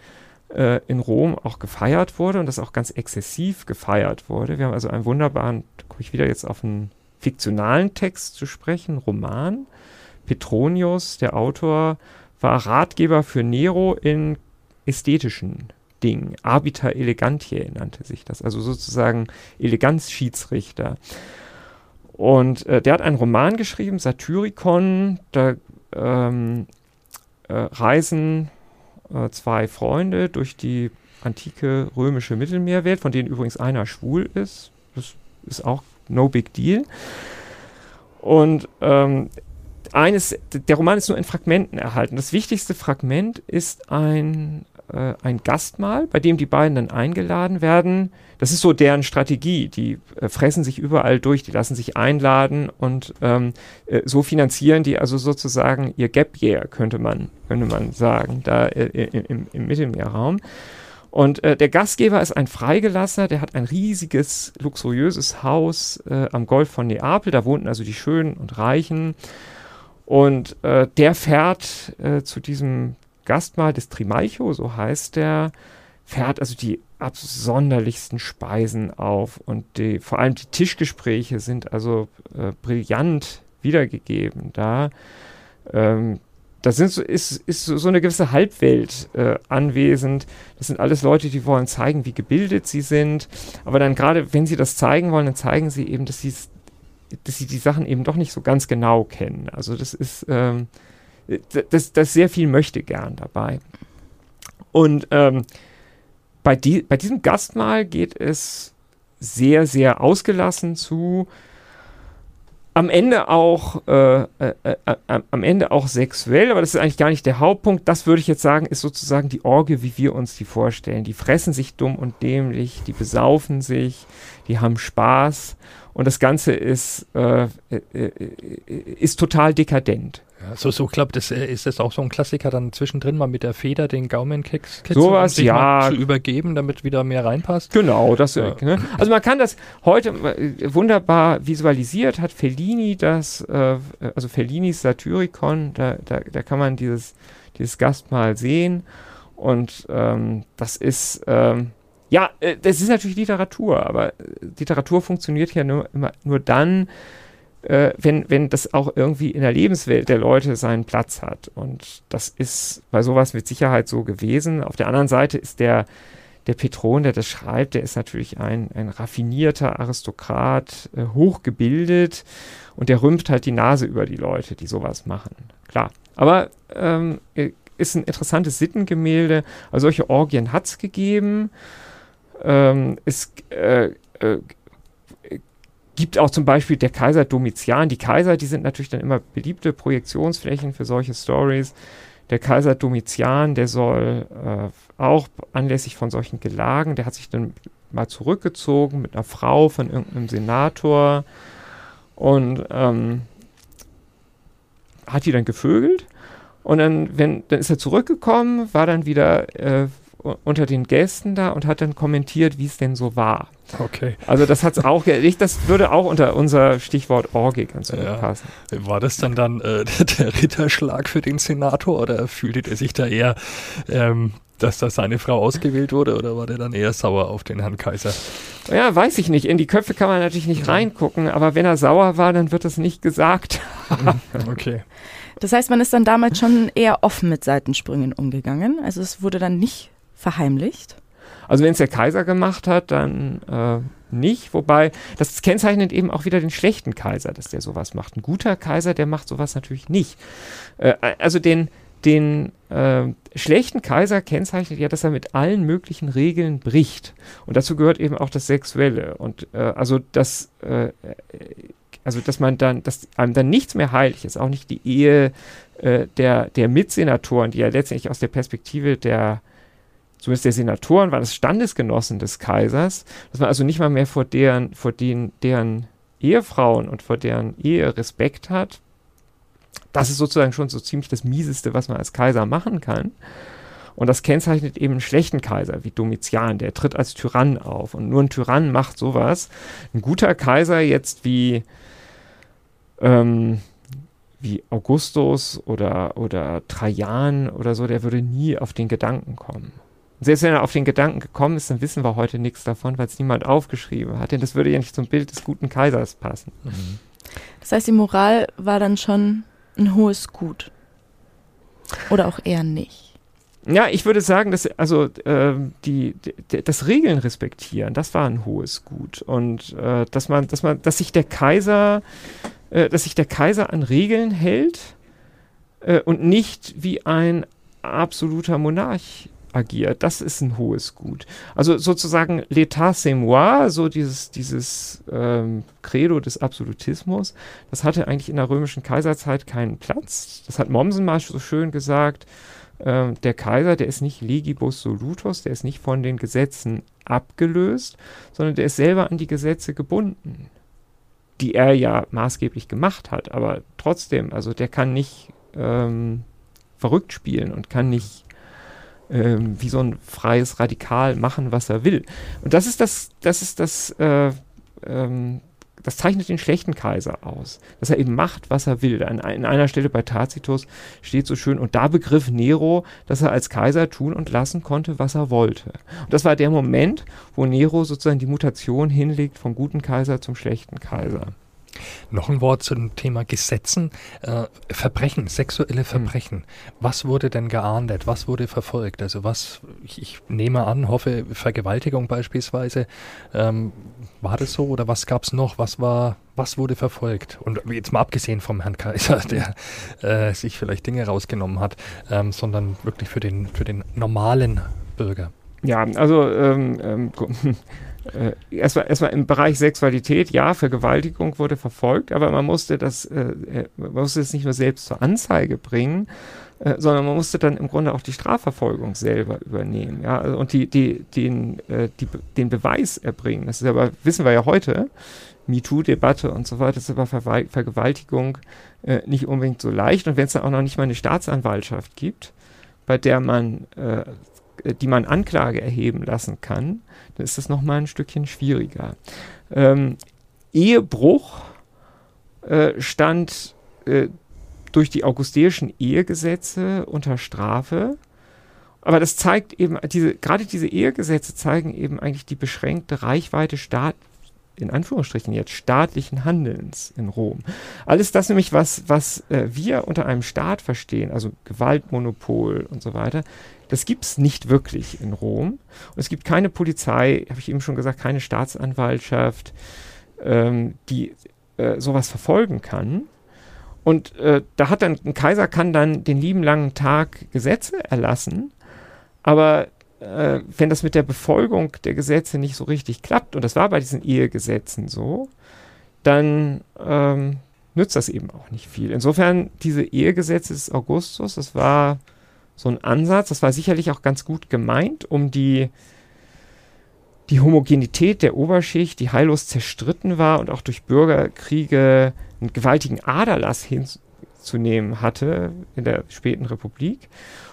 äh, in Rom auch gefeiert wurde und dass auch ganz exzessiv gefeiert wurde. Wir haben also einen wunderbaren, da ich wieder jetzt auf einen fiktionalen Text zu sprechen, Roman. Petronius, der Autor, war Ratgeber für Nero in ästhetischen Dingen. Arbiter elegantiae nannte sich das, also sozusagen Eleganzschiedsrichter. Und äh, der hat einen Roman geschrieben, Satyricon, da ähm, äh, reisen äh, zwei Freunde durch die antike römische Mittelmeerwelt, von denen übrigens einer schwul ist. Das ist auch no big deal. Und ähm, eines, der Roman ist nur in Fragmenten erhalten. Das wichtigste Fragment ist ein äh, ein Gastmahl, bei dem die beiden dann eingeladen werden. Das ist so deren Strategie. Die äh, fressen sich überall durch, die lassen sich einladen und ähm, äh, so finanzieren die also sozusagen ihr Gap Year, könnte man, könnte man sagen, da äh, im, im Mittelmeerraum. Und äh, der Gastgeber ist ein Freigelassener, der hat ein riesiges, luxuriöses Haus äh, am Golf von Neapel. Da wohnten also die Schönen und Reichen. Und äh, der fährt äh, zu diesem Gastmahl des Trimalcho, so heißt der, fährt also die absonderlichsten Speisen auf und die, vor allem die Tischgespräche sind also äh, brillant wiedergegeben da. Ähm, da sind so, ist, ist so eine gewisse Halbwelt äh, anwesend. Das sind alles Leute, die wollen zeigen, wie gebildet sie sind. Aber dann gerade, wenn sie das zeigen wollen, dann zeigen sie eben, dass, dass sie die Sachen eben doch nicht so ganz genau kennen. Also das ist, ähm, das, das sehr viel möchte gern dabei. Und ähm, bei, die, bei diesem Gastmahl geht es sehr, sehr ausgelassen zu. Am Ende auch, äh, äh, äh, äh, am Ende auch sexuell, aber das ist eigentlich gar nicht der Hauptpunkt. Das würde ich jetzt sagen, ist sozusagen die Orgie, wie wir uns die vorstellen. Die fressen sich dumm und dämlich, die besaufen sich, die haben Spaß und das Ganze ist, äh, äh ist total dekadent. Ja, so, so klappt das, äh, ist das auch so ein Klassiker, dann zwischendrin mal mit der Feder den Gaumenkeks Sowas, sich ja. zu übergeben, damit wieder mehr reinpasst. Genau, das, ja. ne? Also man kann das heute äh, wunderbar visualisiert, hat Fellini das, äh, also Fellinis Satyricon, da, da, da kann man dieses, dieses Gastmahl sehen und ähm, das ist, ähm, ja, äh, das ist natürlich Literatur, aber Literatur funktioniert ja nur, immer, nur dann, äh, wenn, wenn das auch irgendwie in der Lebenswelt der Leute seinen Platz hat. Und das ist bei sowas mit Sicherheit so gewesen. Auf der anderen Seite ist der, der Petron, der das schreibt, der ist natürlich ein, ein raffinierter Aristokrat, äh, hochgebildet und der rümpft halt die Nase über die Leute, die sowas machen. Klar. Aber ähm, äh, ist ein interessantes Sittengemälde. Also solche Orgien hat es gegeben. Ähm, es äh, äh, gibt auch zum Beispiel der Kaiser Domitian. Die Kaiser, die sind natürlich dann immer beliebte Projektionsflächen für solche Stories. Der Kaiser Domitian, der soll äh, auch anlässlich von solchen Gelagen, der hat sich dann mal zurückgezogen mit einer Frau von irgendeinem Senator und ähm, hat die dann gevögelt. Und dann, wenn, dann ist er zurückgekommen, war dann wieder äh, unter den Gästen da und hat dann kommentiert, wie es denn so war. Okay. Also das hat's auch, ich, das würde auch unter unser Stichwort Orgie ganz gut ja. passen. War das dann dann äh, der Ritterschlag für den Senator oder fühlte er sich da eher, ähm, dass da seine Frau ausgewählt wurde oder war der dann eher sauer auf den Herrn Kaiser? Ja, weiß ich nicht. In die Köpfe kann man natürlich nicht reingucken, aber wenn er sauer war, dann wird das nicht gesagt. okay. Das heißt, man ist dann damals schon eher offen mit Seitensprüngen umgegangen. Also es wurde dann nicht verheimlicht? Also wenn es der Kaiser gemacht hat, dann äh, nicht. Wobei, das kennzeichnet eben auch wieder den schlechten Kaiser, dass der sowas macht. Ein guter Kaiser, der macht sowas natürlich nicht. Äh, also den, den äh, schlechten Kaiser kennzeichnet ja, dass er mit allen möglichen Regeln bricht. Und dazu gehört eben auch das Sexuelle. Und äh, also das, äh, also dass man dann, dass einem dann nichts mehr heilig ist, auch nicht die Ehe äh, der, der Mitsenatoren, die ja letztendlich aus der Perspektive der zumindest der Senatoren waren das Standesgenossen des Kaisers, dass man also nicht mal mehr vor deren, vor den, deren Ehefrauen und vor deren Ehe Respekt hat, das ist sozusagen schon so ziemlich das Mieseste, was man als Kaiser machen kann. Und das kennzeichnet eben einen schlechten Kaiser wie Domitian, der tritt als Tyrann auf. Und nur ein Tyrann macht sowas. Ein guter Kaiser jetzt wie, ähm, wie Augustus oder, oder Trajan oder so, der würde nie auf den Gedanken kommen. Und selbst wenn er auf den Gedanken gekommen ist, dann wissen wir heute nichts davon, weil es niemand aufgeschrieben hat. Denn das würde ja nicht zum Bild des guten Kaisers passen. Mhm. Das heißt, die Moral war dann schon ein hohes Gut. Oder auch eher nicht. Ja, ich würde sagen, dass also äh, die, die, das Regeln respektieren, das war ein hohes Gut und äh, dass man, dass man, dass sich der Kaiser, äh, dass sich der Kaiser an Regeln hält äh, und nicht wie ein absoluter Monarch agiert. Das ist ein hohes Gut. Also sozusagen l'état c'est moi, so dieses, dieses ähm, Credo des Absolutismus, das hatte eigentlich in der römischen Kaiserzeit keinen Platz. Das hat Mommsen mal so schön gesagt. Ähm, der Kaiser, der ist nicht legibus solutus, der ist nicht von den Gesetzen abgelöst, sondern der ist selber an die Gesetze gebunden, die er ja maßgeblich gemacht hat. Aber trotzdem, also der kann nicht ähm, verrückt spielen und kann nicht ähm, wie so ein freies Radikal machen, was er will. Und das ist das, das ist das, äh, ähm, das zeichnet den schlechten Kaiser aus, dass er eben macht, was er will. An, in einer Stelle bei Tacitus steht so schön, und da begriff Nero, dass er als Kaiser tun und lassen konnte, was er wollte. Und das war der Moment, wo Nero sozusagen die Mutation hinlegt vom guten Kaiser zum schlechten Kaiser. Noch ein Wort zum Thema Gesetzen. Äh, Verbrechen, sexuelle hm. Verbrechen. Hm. Was wurde denn geahndet? Was wurde verfolgt? Also was, ich, ich nehme an, hoffe, Vergewaltigung beispielsweise. Ähm, war das so oder was gab es noch? Was war, was wurde verfolgt? Und jetzt mal abgesehen vom Herrn Kaiser, der äh, sich vielleicht Dinge rausgenommen hat, ähm, sondern wirklich für den, für den normalen Bürger. Ja, also ähm, ähm äh, erstmal, erstmal im Bereich Sexualität, ja, Vergewaltigung wurde verfolgt, aber man musste das, äh, äh, man musste es nicht nur selbst zur Anzeige bringen, äh, sondern man musste dann im Grunde auch die Strafverfolgung selber übernehmen, ja, also, und die, die, den, äh, die, den Beweis erbringen. Das ist aber, wissen wir ja heute, MeToo-Debatte und so weiter, ist aber Ver Vergewaltigung äh, nicht unbedingt so leicht. Und wenn es dann auch noch nicht mal eine Staatsanwaltschaft gibt, bei der man äh, die man Anklage erheben lassen kann, dann ist das nochmal ein Stückchen schwieriger. Ähm, Ehebruch äh, stand äh, durch die augustäischen Ehegesetze unter Strafe. Aber das zeigt eben, diese, gerade diese Ehegesetze zeigen eben eigentlich die beschränkte Reichweite Staat, in Anführungsstrichen jetzt staatlichen Handelns in Rom. Alles das nämlich, was, was äh, wir unter einem Staat verstehen, also Gewaltmonopol und so weiter, das gibt es nicht wirklich in Rom. Und es gibt keine Polizei, habe ich eben schon gesagt, keine Staatsanwaltschaft, ähm, die äh, sowas verfolgen kann. Und äh, da hat dann ein Kaiser kann dann den lieben langen Tag Gesetze erlassen, aber äh, wenn das mit der Befolgung der Gesetze nicht so richtig klappt, und das war bei diesen Ehegesetzen so, dann ähm, nützt das eben auch nicht viel. Insofern, diese Ehegesetze des Augustus, das war so ein Ansatz. Das war sicherlich auch ganz gut gemeint, um die, die Homogenität der Oberschicht, die heillos zerstritten war und auch durch Bürgerkriege einen gewaltigen Aderlass hinzunehmen hatte in der späten Republik,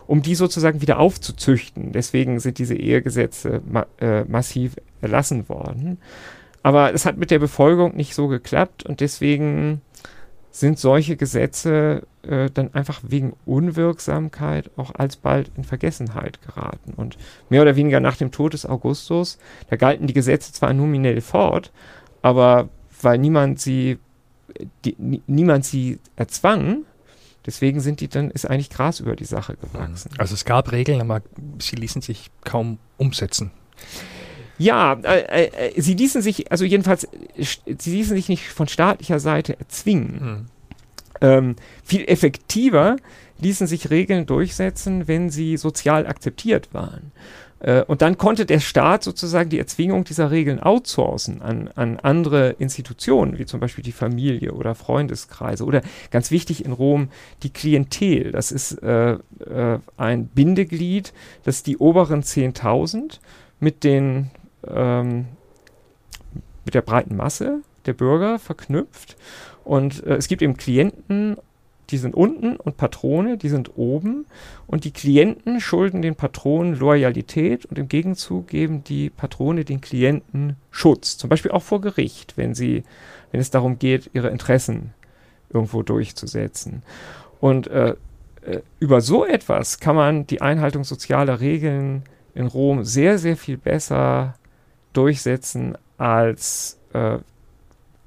um die sozusagen wieder aufzuzüchten. Deswegen sind diese Ehegesetze ma äh, massiv erlassen worden. Aber es hat mit der Befolgung nicht so geklappt und deswegen sind solche Gesetze äh, dann einfach wegen Unwirksamkeit auch alsbald in Vergessenheit geraten. Und mehr oder weniger nach dem Tod des Augustus, da galten die Gesetze zwar nominell fort, aber weil niemand sie, die, niemand sie erzwang, deswegen sind die dann, ist eigentlich Gras über die Sache gewachsen. Also es gab Regeln, aber sie ließen sich kaum umsetzen. Ja, äh, äh, sie ließen sich, also jedenfalls, sie ließen sich nicht von staatlicher Seite erzwingen. Hm. Ähm, viel effektiver ließen sich Regeln durchsetzen, wenn sie sozial akzeptiert waren. Äh, und dann konnte der Staat sozusagen die Erzwingung dieser Regeln outsourcen an, an andere Institutionen, wie zum Beispiel die Familie oder Freundeskreise oder ganz wichtig in Rom die Klientel. Das ist äh, äh, ein Bindeglied, das die oberen 10.000 mit den ähm, mit der breiten Masse der Bürger verknüpft. Und äh, es gibt eben Klienten die sind unten und Patrone, die sind oben. Und die Klienten schulden den Patronen Loyalität und im Gegenzug geben die Patrone den Klienten Schutz. Zum Beispiel auch vor Gericht, wenn sie, wenn es darum geht, ihre Interessen irgendwo durchzusetzen. Und äh, äh über so etwas kann man die Einhaltung sozialer Regeln in Rom sehr, sehr viel besser durchsetzen als äh,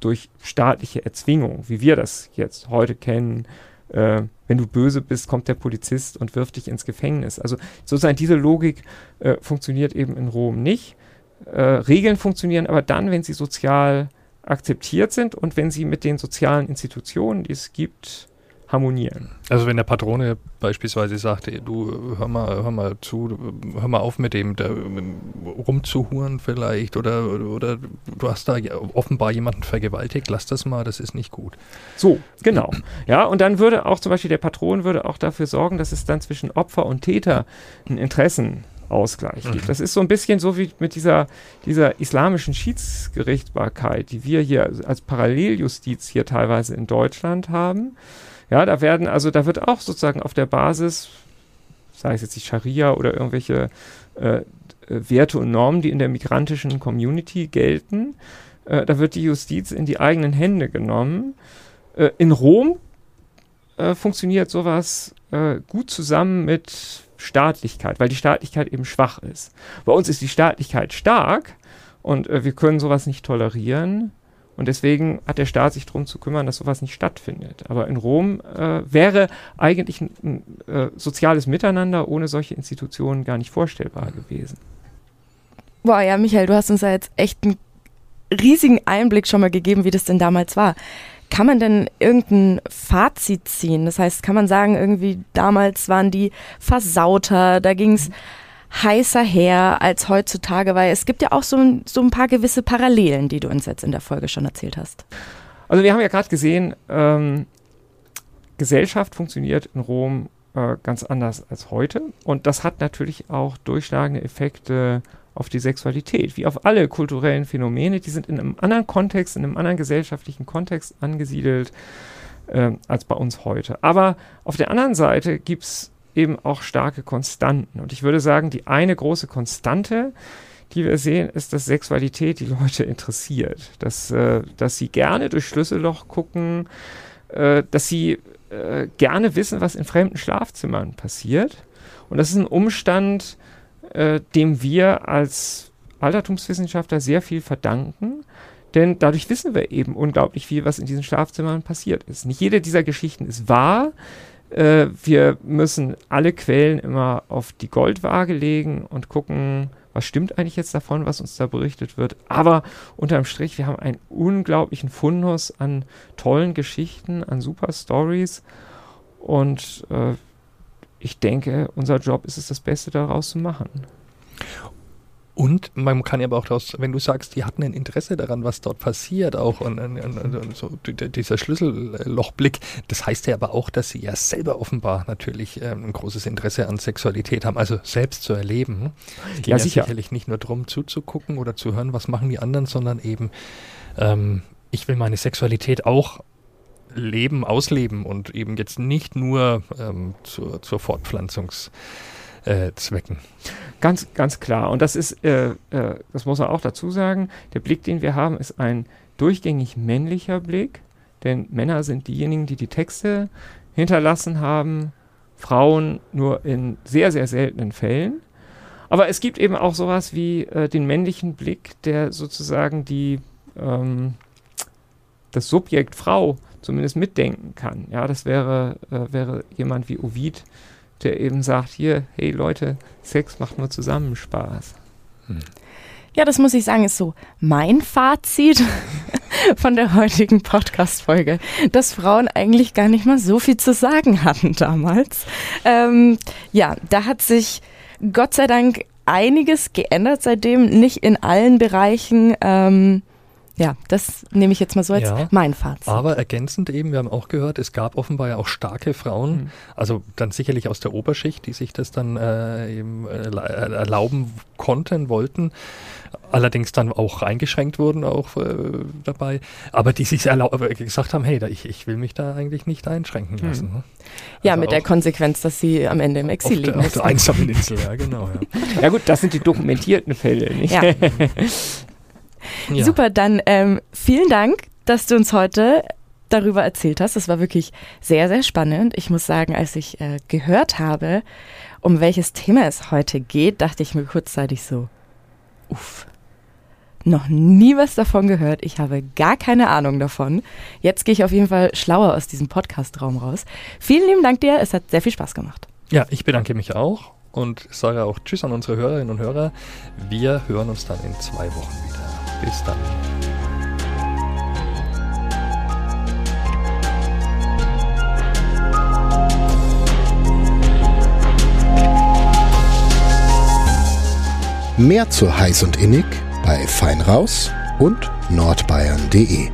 durch staatliche Erzwingung, wie wir das jetzt heute kennen, äh, wenn du böse bist, kommt der Polizist und wirft dich ins Gefängnis. Also sozusagen diese Logik äh, funktioniert eben in Rom nicht. Äh, Regeln funktionieren aber dann, wenn sie sozial akzeptiert sind und wenn sie mit den sozialen Institutionen, die es gibt, harmonieren. Also wenn der Patrone beispielsweise sagt, ey, du hör mal, hör mal zu, hör mal auf mit dem der, rumzuhuren vielleicht oder, oder du hast da offenbar jemanden vergewaltigt, lass das mal, das ist nicht gut. So, genau. Ja, und dann würde auch zum Beispiel der Patron würde auch dafür sorgen, dass es dann zwischen Opfer und Täter einen Interessenausgleich gibt. Mhm. Das ist so ein bisschen so wie mit dieser, dieser islamischen Schiedsgerichtbarkeit, die wir hier als Paralleljustiz hier teilweise in Deutschland haben. Ja, da werden, also da wird auch sozusagen auf der Basis, sei es jetzt die Scharia oder irgendwelche äh, Werte und Normen, die in der migrantischen Community gelten, äh, da wird die Justiz in die eigenen Hände genommen. Äh, in Rom äh, funktioniert sowas äh, gut zusammen mit Staatlichkeit, weil die Staatlichkeit eben schwach ist. Bei uns ist die Staatlichkeit stark und äh, wir können sowas nicht tolerieren. Und deswegen hat der Staat sich darum zu kümmern, dass sowas nicht stattfindet. Aber in Rom äh, wäre eigentlich ein, ein äh, soziales Miteinander ohne solche Institutionen gar nicht vorstellbar gewesen. Boah, ja, Michael, du hast uns da jetzt echt einen riesigen Einblick schon mal gegeben, wie das denn damals war. Kann man denn irgendein Fazit ziehen? Das heißt, kann man sagen, irgendwie damals waren die versauter, da ging es. Mhm heißer her als heutzutage, weil es gibt ja auch so, so ein paar gewisse Parallelen, die du uns jetzt in der Folge schon erzählt hast. Also wir haben ja gerade gesehen, ähm, Gesellschaft funktioniert in Rom äh, ganz anders als heute und das hat natürlich auch durchschlagende Effekte auf die Sexualität, wie auf alle kulturellen Phänomene, die sind in einem anderen Kontext, in einem anderen gesellschaftlichen Kontext angesiedelt äh, als bei uns heute. Aber auf der anderen Seite gibt es eben auch starke Konstanten. Und ich würde sagen, die eine große Konstante, die wir sehen, ist, dass Sexualität die Leute interessiert. Dass, äh, dass sie gerne durch Schlüsselloch gucken, äh, dass sie äh, gerne wissen, was in fremden Schlafzimmern passiert. Und das ist ein Umstand, äh, dem wir als Altertumswissenschaftler sehr viel verdanken. Denn dadurch wissen wir eben unglaublich viel, was in diesen Schlafzimmern passiert ist. Nicht jede dieser Geschichten ist wahr. Äh, wir müssen alle Quellen immer auf die Goldwaage legen und gucken, was stimmt eigentlich jetzt davon, was uns da berichtet wird. Aber unterm Strich, wir haben einen unglaublichen Fundus an tollen Geschichten, an super Stories. Und äh, ich denke, unser Job ist es, das Beste daraus zu machen. Und man kann ja aber auch daraus, wenn du sagst, die hatten ein Interesse daran, was dort passiert, auch und, und, und so, dieser Schlüssellochblick, das heißt ja aber auch, dass sie ja selber offenbar natürlich ähm, ein großes Interesse an Sexualität haben, also selbst zu erleben. Es geht ja, ja sicherlich nicht nur darum, zuzugucken oder zu hören, was machen die anderen, sondern eben, ähm, ich will meine Sexualität auch leben, ausleben und eben jetzt nicht nur ähm, zur, zur Fortpflanzungs- äh, Zwecken. Ganz, ganz klar. Und das ist, äh, äh, das muss man auch dazu sagen, der Blick, den wir haben, ist ein durchgängig männlicher Blick, denn Männer sind diejenigen, die die Texte hinterlassen haben, Frauen nur in sehr, sehr seltenen Fällen. Aber es gibt eben auch sowas wie äh, den männlichen Blick, der sozusagen die, ähm, das Subjekt Frau zumindest mitdenken kann. Ja, das wäre, äh, wäre jemand wie Ovid, der eben sagt, hier, hey Leute, Sex macht nur zusammen Spaß. Hm. Ja, das muss ich sagen, ist so mein Fazit von der heutigen Podcast-Folge, dass Frauen eigentlich gar nicht mal so viel zu sagen hatten damals. Ähm, ja, da hat sich Gott sei Dank einiges geändert seitdem, nicht in allen Bereichen. Ähm, ja, das nehme ich jetzt mal so als Ja. mein Fazit. Aber ergänzend eben, wir haben auch gehört, es gab offenbar ja auch starke Frauen, Mhm. also dann sicherlich aus der Oberschicht, die sich das dann äh, eben äh, erlauben konnten, wollten, allerdings dann auch eingeschränkt wurden auch äh, dabei, aber die sich äh, gesagt haben, hey, da, ich, ich will mich da eigentlich nicht einschränken Mhm. lassen. Ne? ja, Also mit der Konsequenz, dass sie am Ende im auf Exil der, leben auf der einsamen Insel, ja genau. Ja. Ja gut, das sind die dokumentierten Fälle, nicht? Ja. Ja. Super, dann ähm, vielen Dank, dass du uns heute darüber erzählt hast. Das war wirklich sehr, sehr spannend. Ich muss sagen, als ich äh, gehört habe, um welches Thema es heute geht, dachte ich mir kurzzeitig so, uff, noch nie was davon gehört. Ich habe gar keine Ahnung davon. Jetzt gehe ich auf jeden Fall schlauer aus diesem Podcast-Raum raus. Vielen lieben Dank dir. Es hat sehr viel Spaß gemacht. Ja, ich bedanke mich auch und sage auch Tschüss an unsere Hörerinnen und Hörer. Wir hören uns dann in zwei Wochen wieder. Bis dann. Mehr zu heiß und innig bei Feinraus und nordbayern.de.